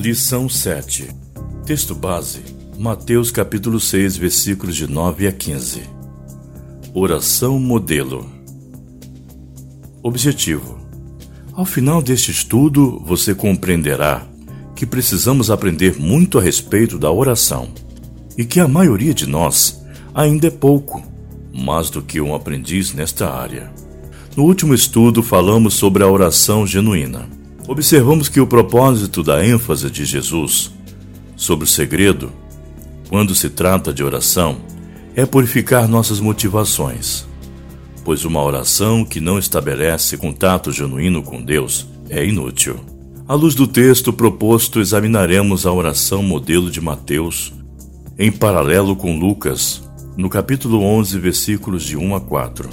Lição 7. Texto base: Mateus capítulo 6, versículos de 9 a 15. Oração modelo. Objetivo: Ao final deste estudo, você compreenderá que precisamos aprender muito a respeito da oração e que a maioria de nós ainda é pouco mais do que um aprendiz nesta área. No último estudo, falamos sobre a oração genuína. Observamos que o propósito da ênfase de Jesus sobre o segredo, quando se trata de oração, é purificar nossas motivações. Pois uma oração que não estabelece contato genuíno com Deus é inútil. À luz do texto proposto, examinaremos a oração modelo de Mateus em paralelo com Lucas, no capítulo 11, versículos de 1 a 4.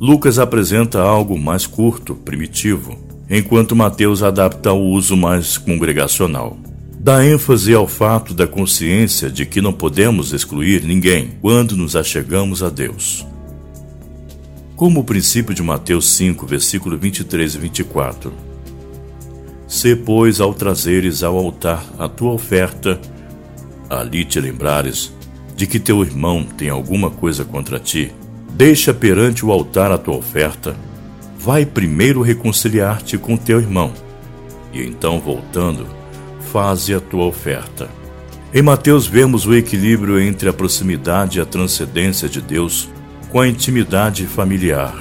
Lucas apresenta algo mais curto, primitivo, enquanto Mateus adapta ao uso mais congregacional. Dá ênfase ao fato da consciência de que não podemos excluir ninguém quando nos achegamos a Deus. Como o princípio de Mateus 5, versículo 23 e 24. Se, pois, ao trazeres ao altar a tua oferta, ali te lembrares de que teu irmão tem alguma coisa contra ti, deixa perante o altar a tua oferta. Vai primeiro reconciliar-te com teu irmão, e então, voltando, faze a tua oferta. Em Mateus vemos o equilíbrio entre a proximidade e a transcendência de Deus com a intimidade familiar.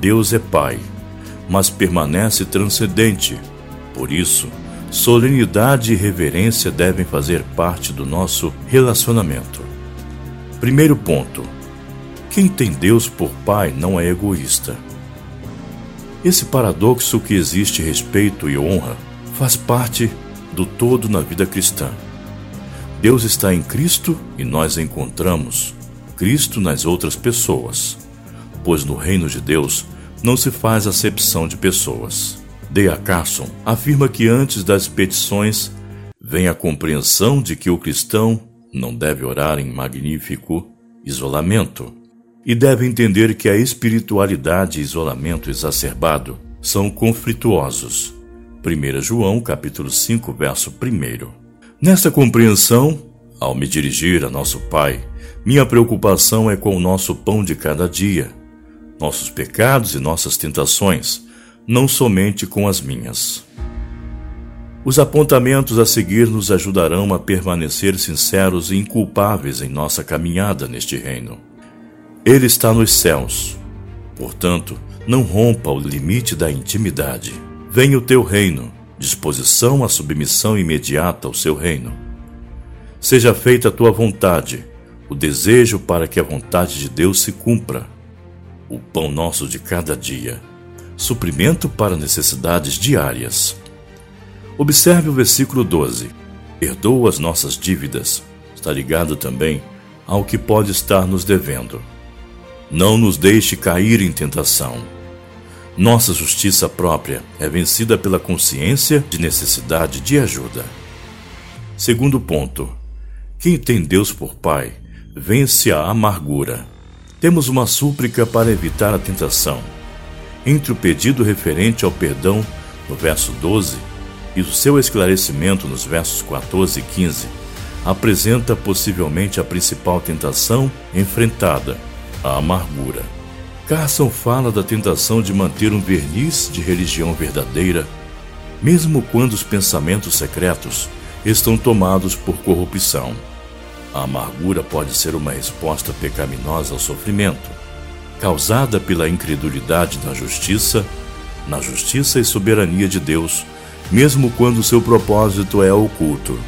Deus é Pai, mas permanece transcendente. Por isso, solenidade e reverência devem fazer parte do nosso relacionamento. Primeiro ponto: quem tem Deus por Pai não é egoísta. Esse paradoxo que existe respeito e honra faz parte do todo na vida cristã. Deus está em Cristo e nós encontramos Cristo nas outras pessoas, pois no reino de Deus não se faz acepção de pessoas. D.A. Carson afirma que antes das petições vem a compreensão de que o cristão não deve orar em magnífico isolamento e deve entender que a espiritualidade e isolamento exacerbado são conflituosos. 1 João capítulo 5, verso 1. Nesta compreensão, ao me dirigir a nosso Pai, minha preocupação é com o nosso pão de cada dia, nossos pecados e nossas tentações, não somente com as minhas. Os apontamentos a seguir nos ajudarão a permanecer sinceros e inculpáveis em nossa caminhada neste reino. Ele está nos céus. Portanto, não rompa o limite da intimidade. Venha o teu reino, disposição à submissão imediata ao seu reino. Seja feita a tua vontade, o desejo para que a vontade de Deus se cumpra. O pão nosso de cada dia, suprimento para necessidades diárias. Observe o versículo 12. Perdoa as nossas dívidas. Está ligado também ao que pode estar nos devendo. Não nos deixe cair em tentação. Nossa justiça própria é vencida pela consciência de necessidade de ajuda. Segundo ponto: quem tem Deus por Pai vence a amargura. Temos uma súplica para evitar a tentação. Entre o pedido referente ao perdão, no verso 12, e o seu esclarecimento nos versos 14 e 15 apresenta possivelmente a principal tentação enfrentada, a amargura. Carson fala da tentação de manter um verniz de religião verdadeira, mesmo quando os pensamentos secretos estão tomados por corrupção. A amargura pode ser uma resposta pecaminosa ao sofrimento, causada pela incredulidade na justiça, na justiça e soberania de Deus mesmo quando seu propósito é oculto.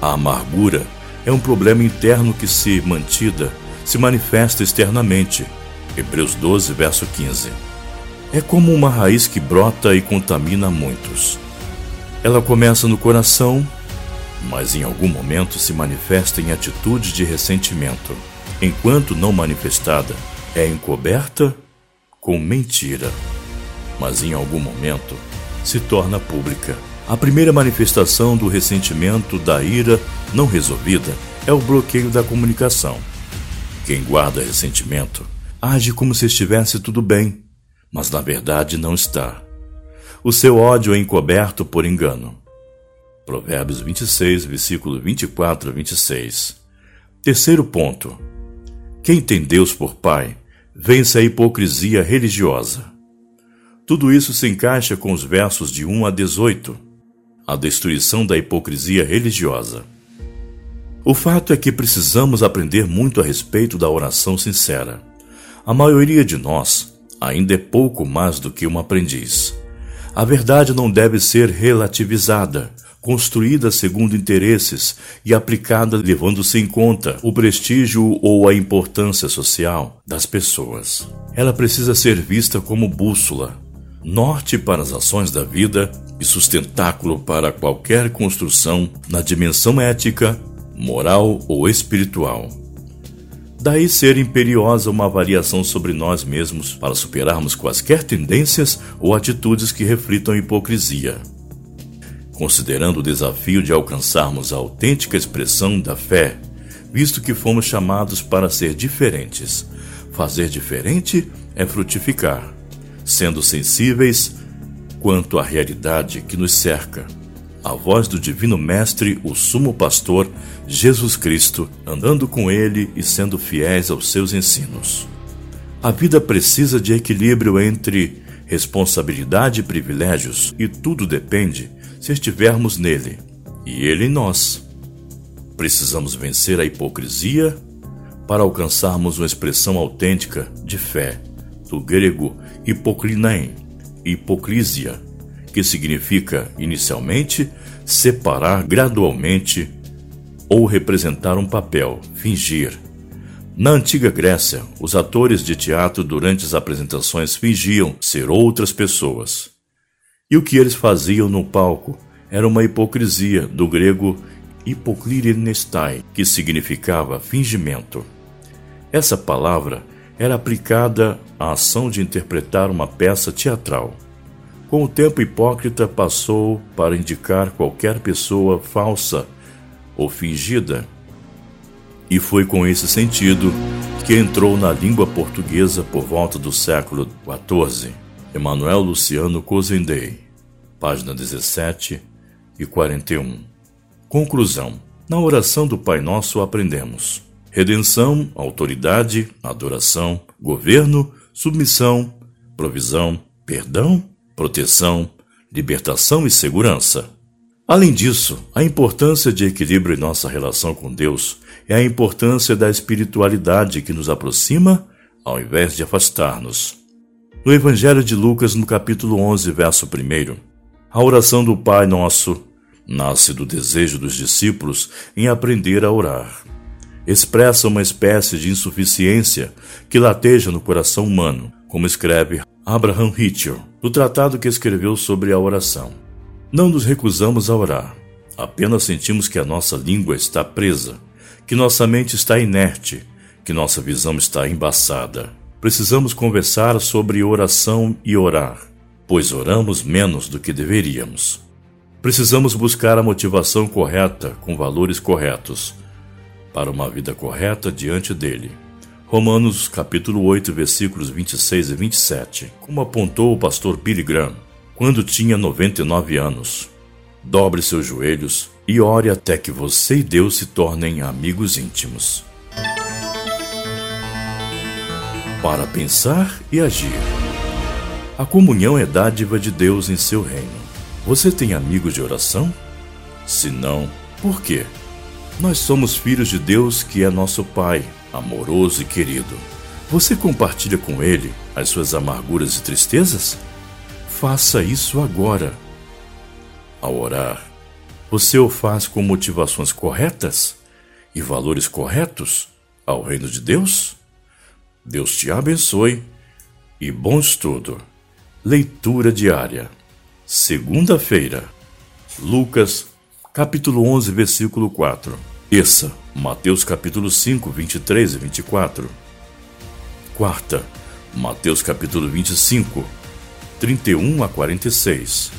A amargura é um problema interno que, se mantida, se manifesta externamente. Hebreus 12, verso 15. É como uma raiz que brota e contamina muitos. Ela começa no coração, mas em algum momento se manifesta em atitude de ressentimento. Enquanto não manifestada, é encoberta com mentira. Mas em algum momento se torna pública. A primeira manifestação do ressentimento, da ira não resolvida, é o bloqueio da comunicação. Quem guarda ressentimento age como se estivesse tudo bem, mas na verdade não está. O seu ódio é encoberto por engano. Provérbios 26, versículo 24 a 26. Terceiro ponto. Quem tem Deus por Pai, vence a hipocrisia religiosa. Tudo isso se encaixa com os versos de 1 a 18. A destruição da hipocrisia religiosa. O fato é que precisamos aprender muito a respeito da oração sincera. A maioria de nós ainda é pouco mais do que um aprendiz. A verdade não deve ser relativizada, construída segundo interesses e aplicada levando-se em conta o prestígio ou a importância social das pessoas. Ela precisa ser vista como bússola, norte para as ações da vida e sustentáculo para qualquer construção na dimensão ética moral ou espiritual. Daí ser imperiosa uma avaliação sobre nós mesmos para superarmos quaisquer tendências ou atitudes que reflitam hipocrisia. Considerando o desafio de alcançarmos a autêntica expressão da fé, visto que fomos chamados para ser diferentes. Fazer diferente é frutificar, sendo sensíveis quanto à realidade que nos cerca a voz do Divino Mestre, o Sumo Pastor, Jesus Cristo, andando com ele e sendo fiéis aos seus ensinos. A vida precisa de equilíbrio entre responsabilidade e privilégios, e tudo depende se estivermos nele e ele em nós. Precisamos vencer a hipocrisia para alcançarmos uma expressão autêntica de fé, do grego hipocrinein, hipocrisia que significa, inicialmente, separar gradualmente ou representar um papel, fingir. Na antiga Grécia, os atores de teatro durante as apresentações fingiam ser outras pessoas. E o que eles faziam no palco era uma hipocrisia, do grego hipoklirenestai, que significava fingimento. Essa palavra era aplicada à ação de interpretar uma peça teatral. Com o tempo, hipócrita passou para indicar qualquer pessoa falsa ou fingida, e foi com esse sentido que entrou na língua portuguesa por volta do século XIV. Emanuel Luciano Cozendei, página 17 e 41. Conclusão: Na oração do Pai Nosso aprendemos redenção, autoridade, adoração, governo, submissão, provisão, perdão proteção, libertação e segurança. Além disso, a importância de equilíbrio em nossa relação com Deus é a importância da espiritualidade que nos aproxima ao invés de afastar-nos. No Evangelho de Lucas, no capítulo 11, verso 1, a oração do Pai Nosso nasce do desejo dos discípulos em aprender a orar. Expressa uma espécie de insuficiência que lateja no coração humano, como escreve Abraham Hitchell, no tratado que escreveu sobre a oração. Não nos recusamos a orar, apenas sentimos que a nossa língua está presa, que nossa mente está inerte, que nossa visão está embaçada. Precisamos conversar sobre oração e orar, pois oramos menos do que deveríamos. Precisamos buscar a motivação correta com valores corretos para uma vida correta diante dele. Romanos capítulo 8, versículos 26 e 27, como apontou o pastor Billy Graham, quando tinha 99 anos. Dobre seus joelhos e ore até que você e Deus se tornem amigos íntimos. Para pensar e agir. A comunhão é dádiva de Deus em seu reino. Você tem amigos de oração? Se não, por quê? Nós somos filhos de Deus que é nosso Pai amoroso e querido. Você compartilha com ele as suas amarguras e tristezas? Faça isso agora. Ao orar, você o faz com motivações corretas e valores corretos ao reino de Deus? Deus te abençoe e bom estudo. Leitura diária. Segunda-feira. Lucas, capítulo 11, versículo 4. Terça, Mateus capítulo 5, 23 e 24. Quarta, Mateus capítulo 25, 31 a 46.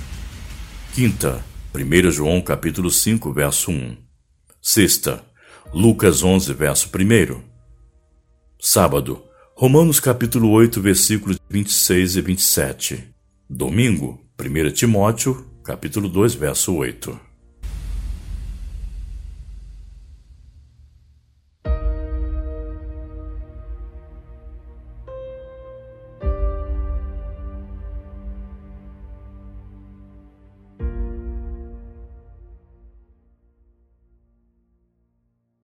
Quinta, 1 João capítulo 5, verso 1. Sexta, Lucas 11, verso 1. Sábado, Romanos capítulo 8, versículos 26 e 27. Domingo, 1 Timóteo capítulo 2, verso 8.